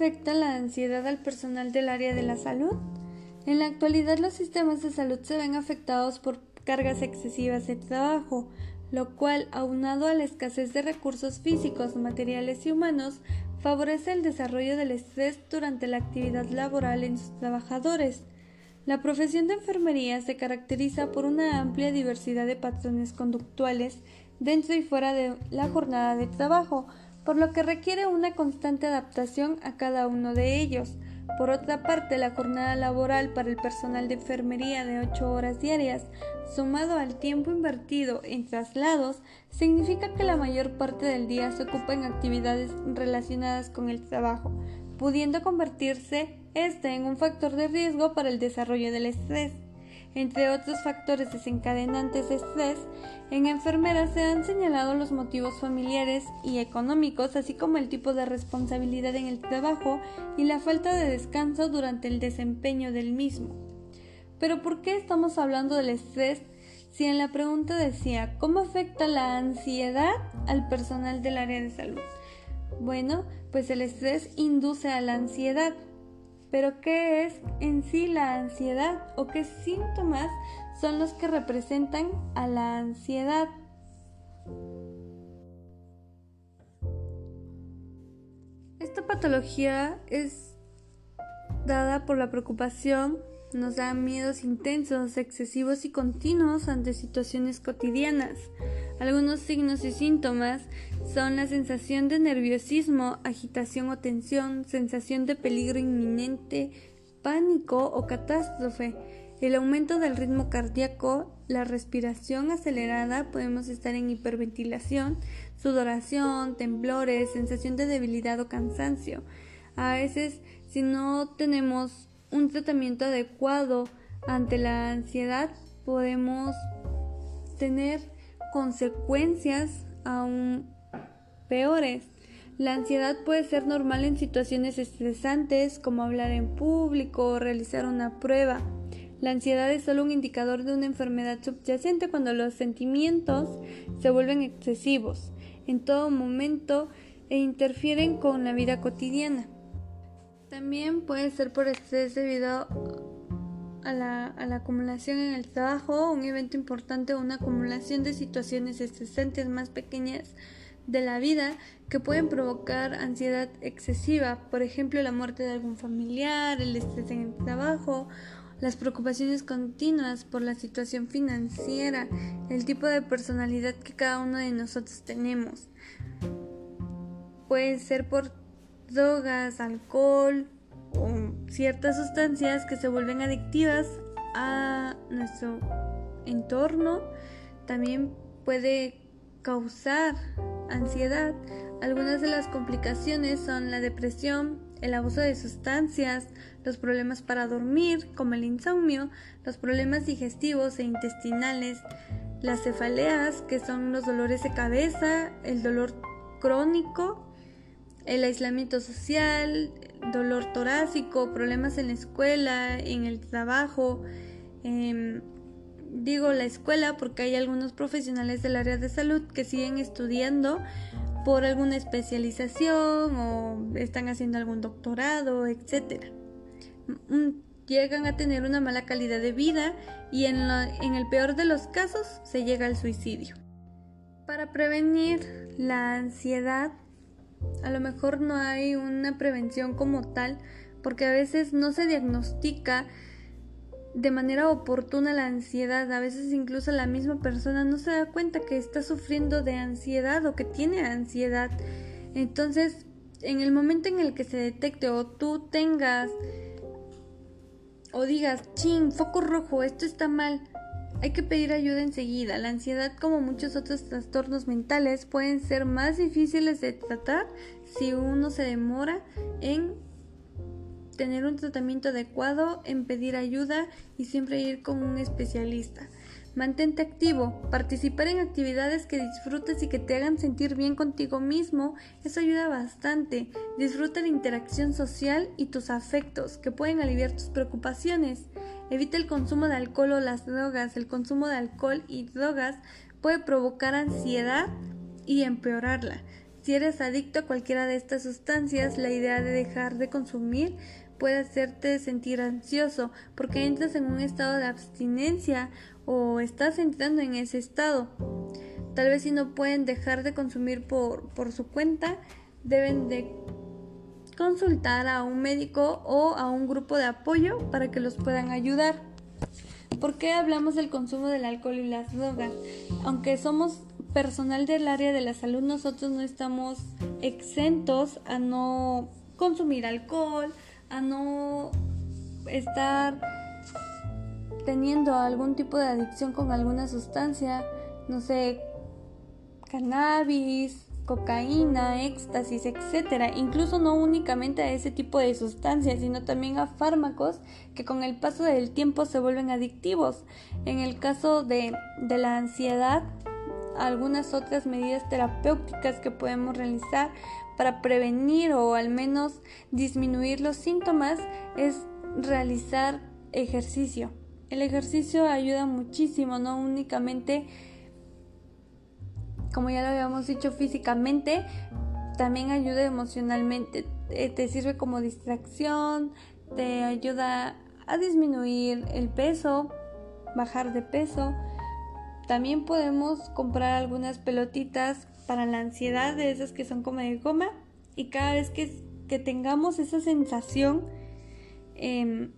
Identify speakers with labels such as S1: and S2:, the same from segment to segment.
S1: afecta la ansiedad al personal del área de la salud? En la actualidad los sistemas de salud se ven afectados por cargas excesivas de trabajo, lo cual, aunado a la escasez de recursos físicos, materiales y humanos, favorece el desarrollo del estrés durante la actividad laboral en sus trabajadores. La profesión de enfermería se caracteriza por una amplia diversidad de patrones conductuales dentro y fuera de la jornada de trabajo, por lo que requiere una constante adaptación a cada uno de ellos. Por otra parte, la jornada laboral para el personal de enfermería de 8 horas diarias, sumado al tiempo invertido en traslados, significa que la mayor parte del día se ocupa en actividades relacionadas con el trabajo, pudiendo convertirse este en un factor de riesgo para el desarrollo del estrés. Entre otros factores desencadenantes de estrés, en enfermeras se han señalado los motivos familiares y económicos, así como el tipo de responsabilidad en el trabajo y la falta de descanso durante el desempeño del mismo. Pero ¿por qué estamos hablando del estrés si en la pregunta decía ¿cómo afecta la ansiedad al personal del área de salud? Bueno, pues el estrés induce a la ansiedad, pero ¿qué es en sí la ansiedad o qué síntomas son los que representan a la ansiedad? Esta patología es dada por la preocupación, nos da miedos intensos, excesivos y continuos ante situaciones cotidianas. Algunos signos y síntomas son la sensación de nerviosismo, agitación o tensión, sensación de peligro inminente, pánico o catástrofe, el aumento del ritmo cardíaco, la respiración acelerada, podemos estar en hiperventilación, sudoración, temblores, sensación de debilidad o cansancio. A veces, si no tenemos un tratamiento adecuado ante la ansiedad, podemos tener consecuencias aún peores. La ansiedad puede ser normal en situaciones estresantes como hablar en público o realizar una prueba. La ansiedad es solo un indicador de una enfermedad subyacente cuando los sentimientos se vuelven excesivos en todo momento e interfieren con la vida cotidiana. También puede ser por estrés debido a la, acumulación en el trabajo, un evento importante o una acumulación de situaciones estresantes más pequeñas de la vida que pueden provocar ansiedad excesiva, por ejemplo la muerte de algún familiar, el estrés en el trabajo, las preocupaciones continuas por la situación financiera, el tipo de personalidad que cada uno de nosotros tenemos. Puede ser por drogas, alcohol o ciertas sustancias que se vuelven adictivas a nuestro entorno. También puede causar ansiedad. Algunas de las complicaciones son la depresión, el abuso de sustancias, los problemas para dormir, como el insomnio, los problemas digestivos e intestinales, las cefaleas, que son los dolores de cabeza, el dolor crónico, el aislamiento social, dolor torácico, problemas en la escuela, en el trabajo. Em, digo la escuela porque hay algunos profesionales del área de salud que siguen estudiando por alguna especialización o están haciendo algún doctorado, etc. Llegan a tener una mala calidad de vida y en, en el peor de los casos se llega al suicidio. Para prevenir la ansiedad, a lo mejor no hay una prevención como tal porque a veces no se diagnostica de manera oportuna la ansiedad. A veces incluso la misma persona no se da cuenta que está sufriendo de ansiedad o que tiene ansiedad. Entonces, en el momento en el que se detecte o tú tengas o digas, ching, foco rojo, esto está mal, hay que pedir ayuda enseguida. La ansiedad, como muchos otros trastornos mentales, pueden ser más difíciles de tratar si uno se demora en tener un tratamiento adecuado, en pedir ayuda y siempre ir con un especialista. Mantente activo, participar en actividades que disfrutes y que te hagan sentir bien contigo mismo, eso ayuda bastante. Disfruta la interacción social y tus afectos, que pueden aliviar tus preocupaciones. Evita el consumo de alcohol o las drogas. El consumo de alcohol y drogas puede provocar ansiedad y empeorarla. Si eres adicto a cualquiera de estas sustancias, la idea de dejar de consumir puede hacerte sentir ansioso porque entras en un estado de abstinencia o estás entrando en ese estado. Tal vez si no pueden dejar de consumir por, por su cuenta, deben de consultar a un médico o a un grupo de apoyo para que los puedan ayudar. ¿Por qué hablamos del consumo del alcohol y las drogas? Aunque somos personal del área de la salud, nosotros no estamos exentos a no consumir alcohol, a no estar teniendo algún tipo de adicción con alguna sustancia, no sé, cannabis, cocaína, éxtasis, etcétera, incluso no únicamente a ese tipo de sustancias, sino también a fármacos que con el paso del tiempo se vuelven adictivos. En el caso de, de la ansiedad, algunas otras medidas terapéuticas que podemos realizar para prevenir o al menos disminuir los síntomas es realizar ejercicio. El ejercicio ayuda muchísimo, no únicamente como ya lo habíamos dicho físicamente, también ayuda emocionalmente. Eh, te sirve como distracción, te ayuda a disminuir el peso, bajar de peso. También podemos comprar algunas pelotitas para la ansiedad, de esas que son como de goma. Y cada vez que, que tengamos esa sensación em,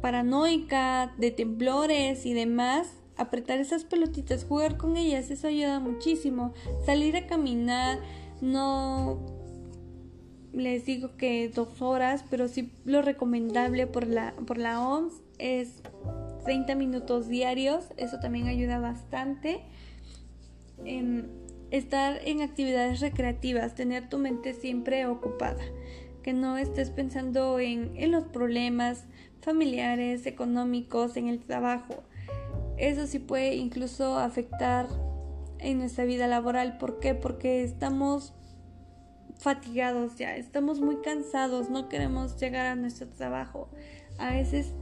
S1: paranoica, de temblores y demás, apretar esas pelotitas, jugar con ellas, eso ayuda muchísimo. Salir a caminar, no les digo que dos horas, pero sí lo recomendable por la, por la OMS es 30 minutos diarios, eso también ayuda bastante. Estar en actividades recreativas, tener tu mente siempre ocupada, que no estés pensando en, en los problemas familiares, económicos, en el trabajo eso sí puede incluso afectar en nuestra vida laboral. ¿Por qué? Porque estamos fatigados ya, estamos muy cansados, no queremos llegar a nuestro trabajo. A veces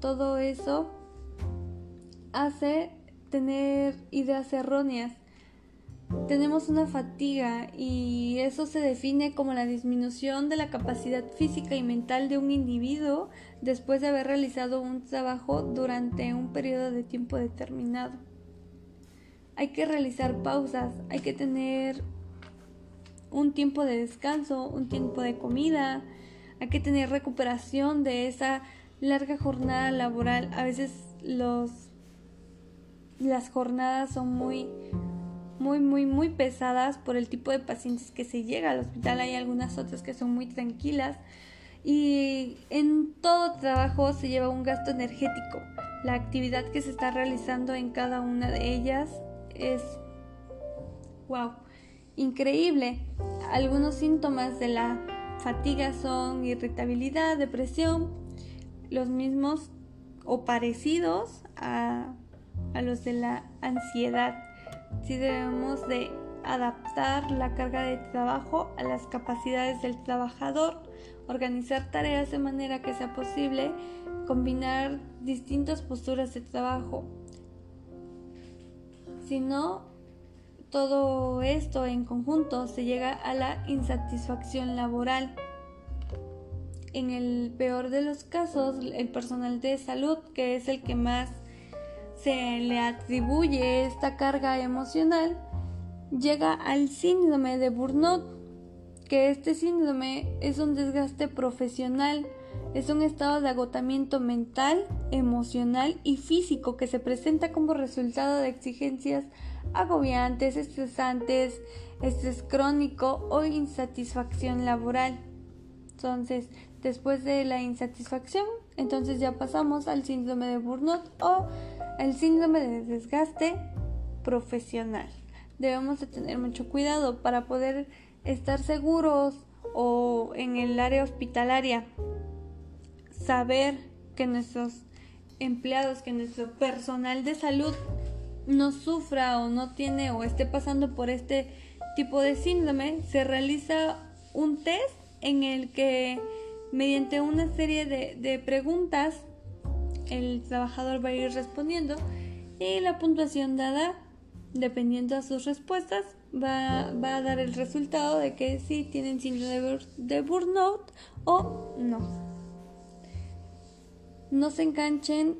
S1: todo eso hace tener ideas erróneas tenemos una fatiga y eso se define como la disminución de la capacidad física y mental de un individuo después de haber realizado un trabajo durante un periodo de tiempo determinado. Hay que realizar pausas, hay que tener un tiempo de descanso, un tiempo de comida, hay que tener recuperación de esa larga jornada laboral. A veces los las jornadas son muy muy, muy, muy pesadas por el tipo de pacientes que se llega al hospital. Hay algunas otras que son muy tranquilas. Y en todo trabajo se lleva un gasto energético. La actividad que se está realizando en cada una de ellas es, wow, increíble. Algunos síntomas de la fatiga son irritabilidad, depresión, los mismos o parecidos a, a los de la ansiedad sí debemos de adaptar la carga de trabajo a las capacidades del trabajador, organizar tareas de manera que sea posible combinar distintas posturas de trabajo. Si no, todo esto en conjunto se llega a la insatisfacción laboral. En el peor de los casos, el personal de salud, que es el que más se le atribuye esta carga emocional, llega al síndrome de burnout, que este síndrome es un desgaste profesional, es un estado de agotamiento mental, emocional y físico que se presenta como resultado de exigencias agobiantes, estresantes, estrés crónico o insatisfacción laboral. Entonces, después de la insatisfacción, entonces ya pasamos al síndrome de burnout o el síndrome de desgaste profesional. Debemos de tener mucho cuidado para poder estar seguros o en el área hospitalaria saber que nuestros empleados, que nuestro personal de salud no sufra o no tiene o esté pasando por este tipo de síndrome, se realiza un test en el que mediante una serie de, de preguntas el trabajador va a ir respondiendo y la puntuación dada dependiendo a sus respuestas, va, va, a dar el resultado de que si tienen síndrome de burnout o no. No se enganchen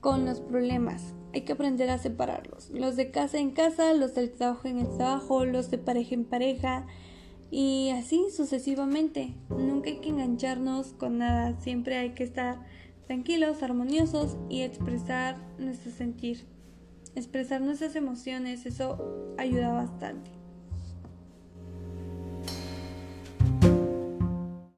S1: con los problemas. Hay que aprender a separarlos. Los de casa en casa, los del trabajo en el trabajo, los de pareja en pareja y así sucesivamente. Nunca hay que engancharnos con nada. Siempre hay que estar tranquilos, armoniosos y expresar nuestro sentir expresar nuestras emociones, eso ayuda bastante.